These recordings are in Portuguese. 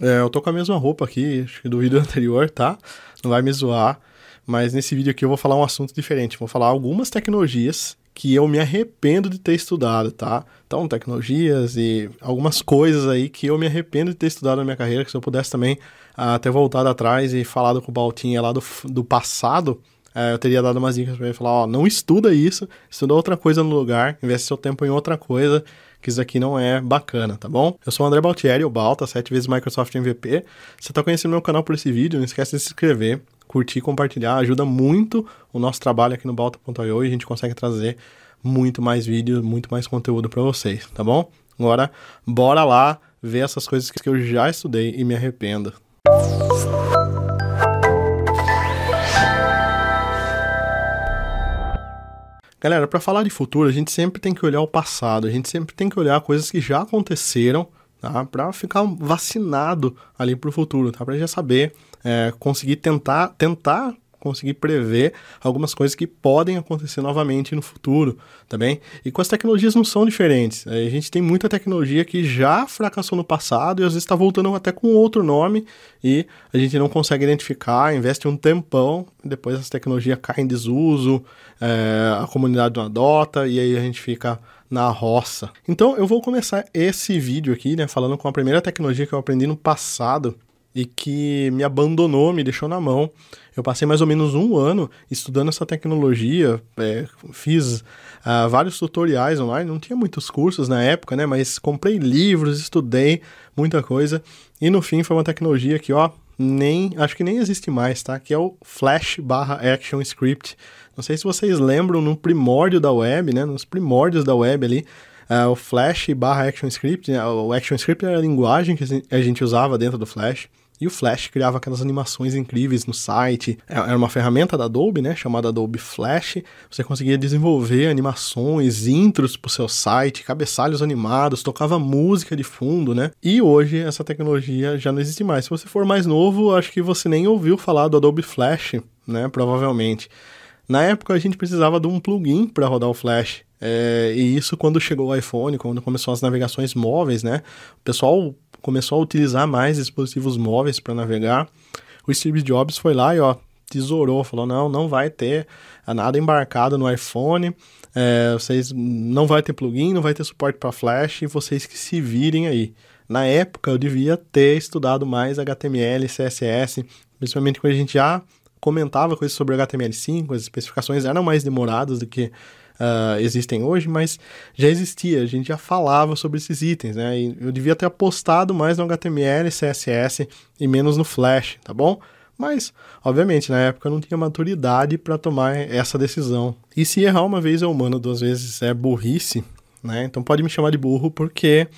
É, eu tô com a mesma roupa aqui, acho que do vídeo anterior, tá? Não vai me zoar. Mas nesse vídeo aqui eu vou falar um assunto diferente. Vou falar algumas tecnologias que eu me arrependo de ter estudado, tá? Então, tecnologias e algumas coisas aí que eu me arrependo de ter estudado na minha carreira, que se eu pudesse também uh, ter voltado atrás e falado com o Baltinha lá do, do passado, eu teria dado umas dicas para ele falar, ó, não estuda isso, estuda outra coisa no lugar, investe seu tempo em outra coisa, que isso aqui não é bacana, tá bom? Eu sou o André Baltieri, o Balta, sete vezes Microsoft MVP. Você tá conhecendo meu canal por esse vídeo, não esquece de se inscrever, curtir, compartilhar, ajuda muito o nosso trabalho aqui no Balta.io e a gente consegue trazer muito mais vídeos, muito mais conteúdo para vocês, tá bom? Agora, bora lá ver essas coisas que eu já estudei e me arrependo. Galera, para falar de futuro, a gente sempre tem que olhar o passado, a gente sempre tem que olhar coisas que já aconteceram, tá? Para ficar vacinado ali para o futuro, tá? Para já saber, é, conseguir tentar, tentar conseguir prever algumas coisas que podem acontecer novamente no futuro, tá bem? E com as tecnologias não são diferentes. A gente tem muita tecnologia que já fracassou no passado e às vezes está voltando até com outro nome e a gente não consegue identificar, investe um tempão, depois essa tecnologia cai em desuso, é, a comunidade não adota e aí a gente fica na roça. Então eu vou começar esse vídeo aqui, né, falando com a primeira tecnologia que eu aprendi no passado e que me abandonou, me deixou na mão. Eu passei mais ou menos um ano estudando essa tecnologia, é, fiz uh, vários tutoriais online, não tinha muitos cursos na época, né? Mas comprei livros, estudei muita coisa e no fim foi uma tecnologia que, ó, nem acho que nem existe mais, tá? Que é o Flash barra Action Script. Não sei se vocês lembram no primórdio da web, né? Nos primórdios da web ali. Uh, o Flash barra ActionScript, né? o ActionScript era a linguagem que a gente usava dentro do Flash. E o Flash criava aquelas animações incríveis no site. É, era uma ferramenta da Adobe, né, chamada Adobe Flash. Você conseguia desenvolver animações, intros para o seu site, cabeçalhos animados, tocava música de fundo, né? E hoje essa tecnologia já não existe mais. Se você for mais novo, acho que você nem ouviu falar do Adobe Flash, né? Provavelmente. Na época a gente precisava de um plugin para rodar o Flash. É, e isso quando chegou o iPhone, quando começou as navegações móveis, né? O pessoal começou a utilizar mais dispositivos móveis para navegar. O Steve Jobs foi lá e ó, tesourou, falou: não, não vai ter nada embarcado no iPhone, é, vocês não vai ter plugin, não vai ter suporte para Flash, e vocês que se virem aí. Na época eu devia ter estudado mais HTML, CSS, principalmente quando a gente já comentava coisas sobre HTML5, as especificações eram mais demoradas do que uh, existem hoje, mas já existia, a gente já falava sobre esses itens, né? E eu devia ter apostado mais no HTML, CSS e menos no Flash, tá bom? Mas, obviamente, na época eu não tinha maturidade para tomar essa decisão. E se errar uma vez é humano, duas vezes é burrice, né? Então pode me chamar de burro porque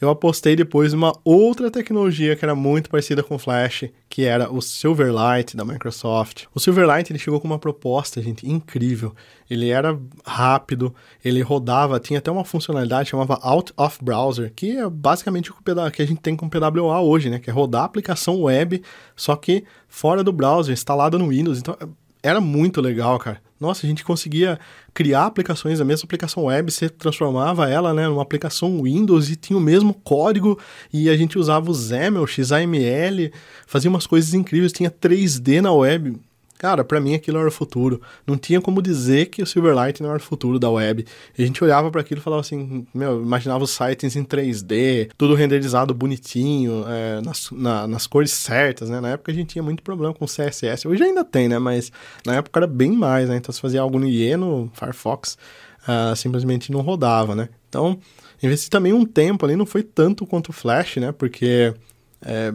eu apostei depois numa outra tecnologia que era muito parecida com Flash, que era o Silverlight da Microsoft. O Silverlight ele chegou com uma proposta, gente, incrível. Ele era rápido, ele rodava, tinha até uma funcionalidade chamava Out of Browser, que é basicamente o que a gente tem com PWA hoje, né? Que é rodar a aplicação web, só que fora do browser, instalada no Windows. Então era muito legal, cara. Nossa, a gente conseguia criar aplicações, a mesma aplicação web, você transformava ela né, numa aplicação Windows e tinha o mesmo código e a gente usava o XAML, XAML, fazia umas coisas incríveis, tinha 3D na web. Cara, para mim aquilo era o futuro. Não tinha como dizer que o Silverlight não era o futuro da web. E a gente olhava para aquilo e falava assim, meu, imaginava os sites em 3D, tudo renderizado bonitinho, é, nas, na, nas cores certas, né? Na época a gente tinha muito problema com CSS. Hoje ainda tem, né? Mas na época era bem mais, né? Então se fazia algo no IE, no Firefox, uh, simplesmente não rodava, né? Então, investi também um tempo ali, não foi tanto quanto o Flash, né? Porque... É,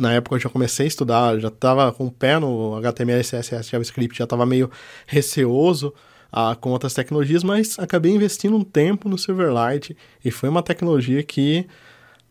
na época eu já comecei a estudar, já estava com o pé no HTML, CSS, JavaScript, já estava meio receoso ah, com outras tecnologias, mas acabei investindo um tempo no Silverlight e foi uma tecnologia que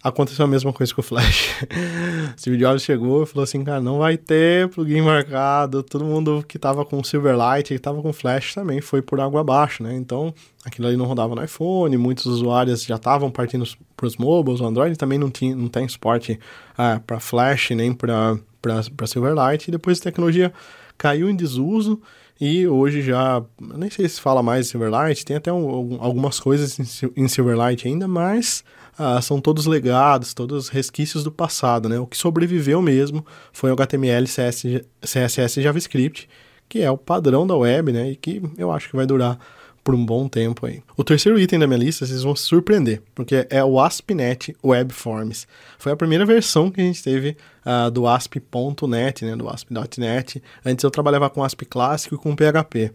aconteceu a mesma coisa com o Flash. Steve Jobs chegou e falou assim, cara, não vai ter plugin marcado, todo mundo que tava com Silverlight, que tava com Flash também foi por água abaixo, né? Então, aquilo ali não rodava no iPhone, muitos usuários já estavam partindo para os mobiles, o Android também não, tinha, não tem suporte ah, para Flash nem para Silverlight, e depois a tecnologia caiu em desuso, E hoje já, nem sei se fala mais Silverlight, tem até um, algumas coisas em Silverlight ainda, mas ah, são todos legados, todos resquícios do passado, né? O que sobreviveu mesmo foi o HTML, CS, CSS e JavaScript, que é o padrão da web, né? E que eu acho que vai durar por um bom tempo aí. O terceiro item da minha lista, vocês vão se surpreender, porque é o ASP.NET Web Forms. Foi a primeira versão que a gente teve uh, do ASP.NET, né, do ASP.NET. Antes eu trabalhava com ASP clássico e com PHP.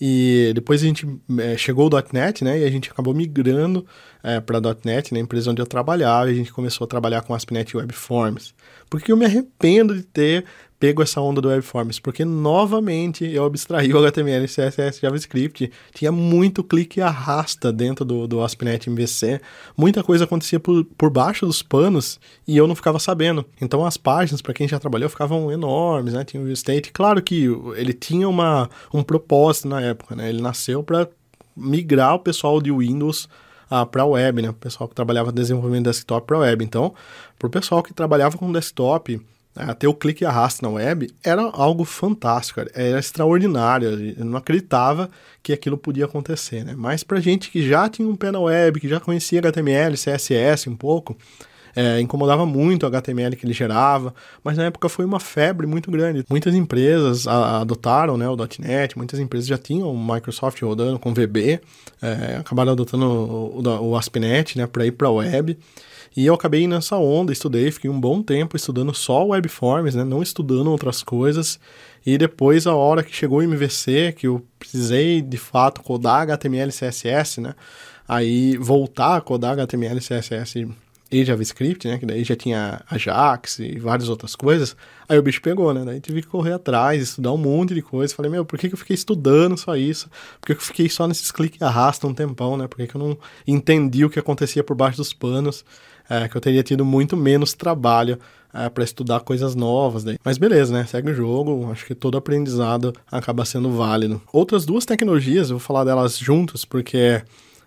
E depois a gente é, chegou o .NET, né, e a gente acabou migrando é, para .NET, na né, empresa onde eu trabalhava, e a gente começou a trabalhar com ASP.NET Web Forms. Porque eu me arrependo de ter pego essa onda do WebForms, porque novamente eu abstraí o HTML, CSS, JavaScript, tinha muito clique e arrasta dentro do, do ASP.NET MVC, muita coisa acontecia por, por baixo dos panos e eu não ficava sabendo. Então as páginas, para quem já trabalhou, ficavam enormes, né? Tinha o state, claro que ele tinha uma, um propósito na época, né? Ele nasceu para migrar o pessoal de Windows ah, para web, né? O pessoal que trabalhava desenvolvimento desktop para web. Então, para o pessoal que trabalhava com desktop, ter o clique e arraste na web era algo fantástico, era extraordinário. Eu não acreditava que aquilo podia acontecer, né? Mas para gente que já tinha um pé na web, que já conhecia HTML, CSS um pouco, é, incomodava muito o HTML que ele gerava, mas na época foi uma febre muito grande. Muitas empresas adotaram né, o .NET, muitas empresas já tinham o Microsoft rodando com VB, é, acabaram adotando o, o, o ASP.NET né, para ir para a web. E eu acabei nessa onda, estudei, fiquei um bom tempo estudando só webforms, né, não estudando outras coisas. E depois, a hora que chegou o MVC, que eu precisei de fato codar HTML e CSS, né, aí voltar a codar HTML e CSS e JavaScript, né? Que daí já tinha Ajax e várias outras coisas. Aí o bicho pegou, né? Daí tive que correr atrás, estudar um monte de coisa. Falei, meu, por que, que eu fiquei estudando só isso? Por que, que eu fiquei só nesses cliques e arrasta um tempão, né? Por que, que eu não entendi o que acontecia por baixo dos panos? É, que eu teria tido muito menos trabalho é, para estudar coisas novas. Daí. Mas beleza, né? Segue o jogo. Acho que todo aprendizado acaba sendo válido. Outras duas tecnologias, eu vou falar delas juntas, porque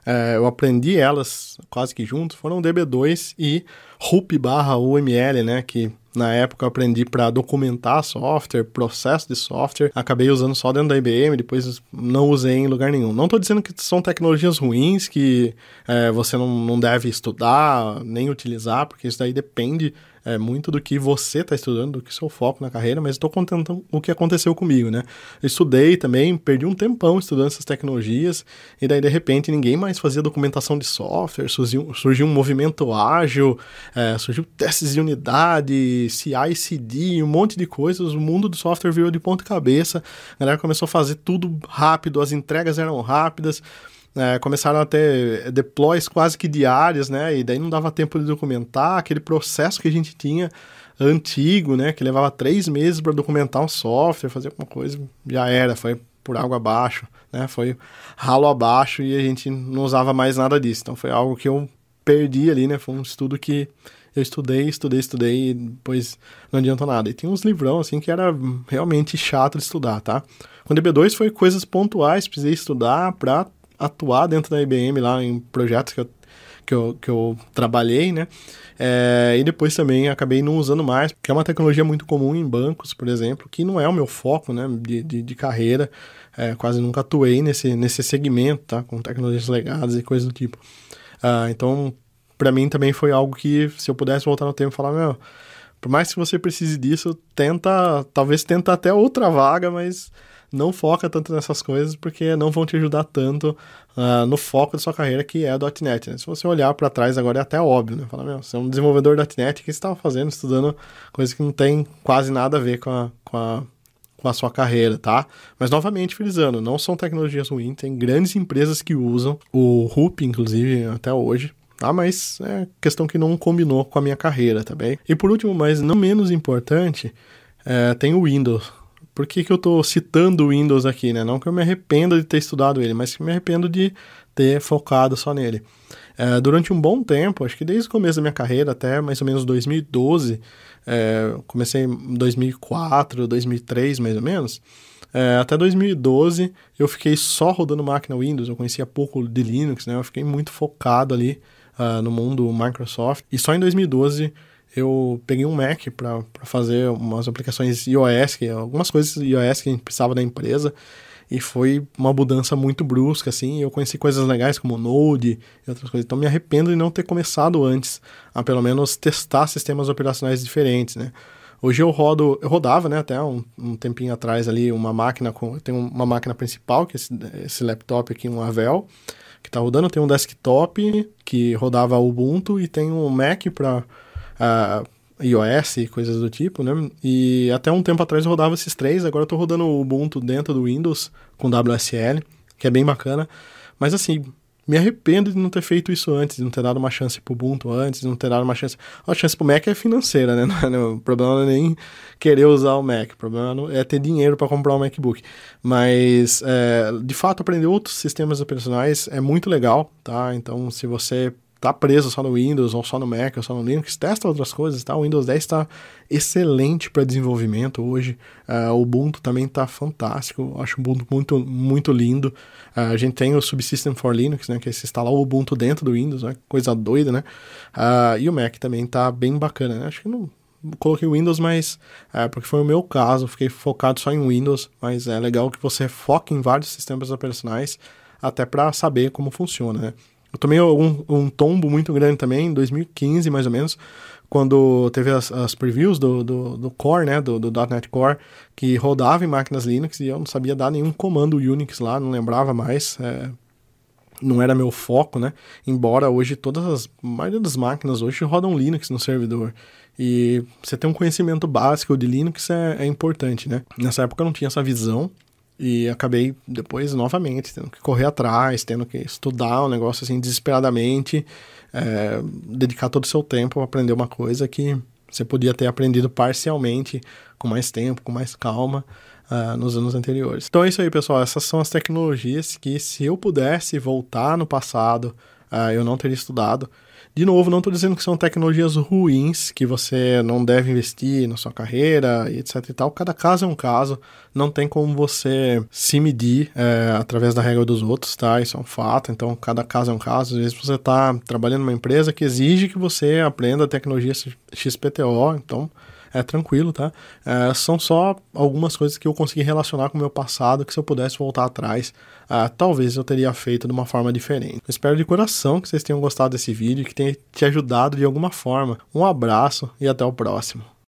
é, eu aprendi elas quase que juntos, foram DB2 e RUP barra UML, né, que na época eu aprendi para documentar software, processo de software. Acabei usando só dentro da IBM, depois não usei em lugar nenhum. Não estou dizendo que são tecnologias ruins que é, você não, não deve estudar nem utilizar, porque isso daí depende é, muito do que você está estudando, do que seu foco na carreira, mas estou contando o que aconteceu comigo, né? Estudei também, perdi um tempão estudando essas tecnologias, e daí de repente ninguém mais fazia documentação de software, surgiu, surgiu um movimento ágil, é, surgiu testes de unidade, CI, CD, um monte de coisas, o mundo do software virou de ponta cabeça, a galera começou a fazer tudo rápido, as entregas eram rápidas, é, começaram a ter deploys quase que diários, né? E daí não dava tempo de documentar aquele processo que a gente tinha antigo, né? Que levava três meses para documentar um software, fazer alguma coisa, já era, foi por água abaixo, né? Foi ralo abaixo e a gente não usava mais nada disso. Então foi algo que eu perdi ali, né? Foi um estudo que eu estudei, estudei, estudei e depois não adiantou nada. E tinha uns livrão, assim, que era realmente chato de estudar, tá? Com o DB2 foi coisas pontuais, precisei estudar para atuar dentro da IBM lá em projetos que eu, que eu, que eu trabalhei, né? É, e depois também acabei não usando mais, porque é uma tecnologia muito comum em bancos, por exemplo, que não é o meu foco, né, de, de, de carreira. É, quase nunca atuei nesse, nesse segmento, tá? Com tecnologias legadas e coisas do tipo. Ah, então, para mim também foi algo que, se eu pudesse voltar no tempo e falar, meu, por mais que você precise disso, tenta, talvez tenta até outra vaga, mas não foca tanto nessas coisas porque não vão te ajudar tanto uh, no foco da sua carreira que é a .NET. Né? Se você olhar para trás agora é até óbvio, né? Fala, meu, você é um desenvolvedor .NET, o que você estava fazendo, estudando coisas que não tem quase nada a ver com a, com a com a sua carreira, tá? Mas novamente frisando, não são tecnologias ruins, tem grandes empresas que usam o RUP, inclusive, até hoje. Ah, mas é questão que não combinou com a minha carreira, tá bem? E por último, mas não menos importante, é, tem o Windows. Por que, que eu estou citando o Windows aqui, né? Não que eu me arrependa de ter estudado ele, mas que me arrependo de ter focado só nele. É, durante um bom tempo, acho que desde o começo da minha carreira até mais ou menos 2012, é, comecei em 2004, 2003 mais ou menos, é, até 2012 eu fiquei só rodando máquina Windows, eu conhecia pouco de Linux, né? Eu fiquei muito focado ali uh, no mundo Microsoft. E só em 2012 eu peguei um Mac para fazer umas aplicações iOS, que, algumas coisas iOS que a gente precisava da empresa, e foi uma mudança muito brusca, assim, eu conheci coisas legais como Node e outras coisas, então me arrependo de não ter começado antes, a pelo menos testar sistemas operacionais diferentes, né. Hoje eu rodo, eu rodava, né, até um, um tempinho atrás ali, uma máquina com, tem uma máquina principal, que é esse, esse laptop aqui, um Avel, que está rodando, tem um desktop que rodava Ubuntu e tem um Mac para uh, iOS e coisas do tipo, né? E até um tempo atrás eu rodava esses três, agora eu estou rodando o Ubuntu dentro do Windows com WSL, que é bem bacana. Mas assim, me arrependo de não ter feito isso antes, de não ter dado uma chance pro Ubuntu antes, de não ter dado uma chance. A chance pro Mac é financeira, né? Não é, o problema não é nem querer usar o Mac, o problema é ter dinheiro para comprar um MacBook. Mas, é, de fato, aprender outros sistemas operacionais é muito legal, tá? Então, se você tá preso só no Windows, ou só no Mac, ou só no Linux, testa outras coisas, tá? O Windows 10 está excelente para desenvolvimento hoje. Uh, o Ubuntu também está fantástico. Acho o Ubuntu muito, muito lindo. Uh, a gente tem o Subsystem for Linux, né? Que é se instalar o Ubuntu dentro do Windows, né? Coisa doida, né? Uh, e o Mac também está bem bacana, né? Acho que não coloquei o Windows, mas é, porque foi o meu caso, fiquei focado só em Windows, mas é legal que você foque em vários sistemas operacionais até para saber como funciona, né? Eu tomei um, um, tombo muito grande também, em 2015 mais ou menos, quando teve as, as previews do, do, do, Core, né, do, do .NET Core, que rodava em máquinas Linux e eu não sabia dar nenhum comando Unix lá, não lembrava mais, é, não era meu foco, né, embora hoje todas as, a maioria das máquinas hoje rodam Linux no servidor. E você ter um conhecimento básico de Linux é, é importante, né? Nessa época eu não tinha essa visão, e acabei depois, novamente, tendo que correr atrás, tendo que estudar um negócio assim desesperadamente, é, dedicar todo o seu tempo a aprender uma coisa que você podia ter aprendido parcialmente, com mais tempo, com mais calma, uh, nos anos anteriores. Então é isso aí, pessoal. Essas são as tecnologias que, se eu pudesse voltar no passado, uh, eu não teria estudado. De novo, não estou dizendo que são tecnologias ruins, que você não deve investir na sua carreira e etc e tal. Cada caso é um caso, não tem como você se medir é, através da regra dos outros, tá? Isso é um fato, então cada caso é um caso. Às vezes você está trabalhando numa empresa que exige que você aprenda a tecnologia XPTO, então é tranquilo, tá? É, são só algumas coisas que eu consegui relacionar com o meu passado que se eu pudesse voltar atrás, uh, talvez eu teria feito de uma forma diferente. Eu espero de coração que vocês tenham gostado desse vídeo, que tenha te ajudado de alguma forma. Um abraço e até o próximo.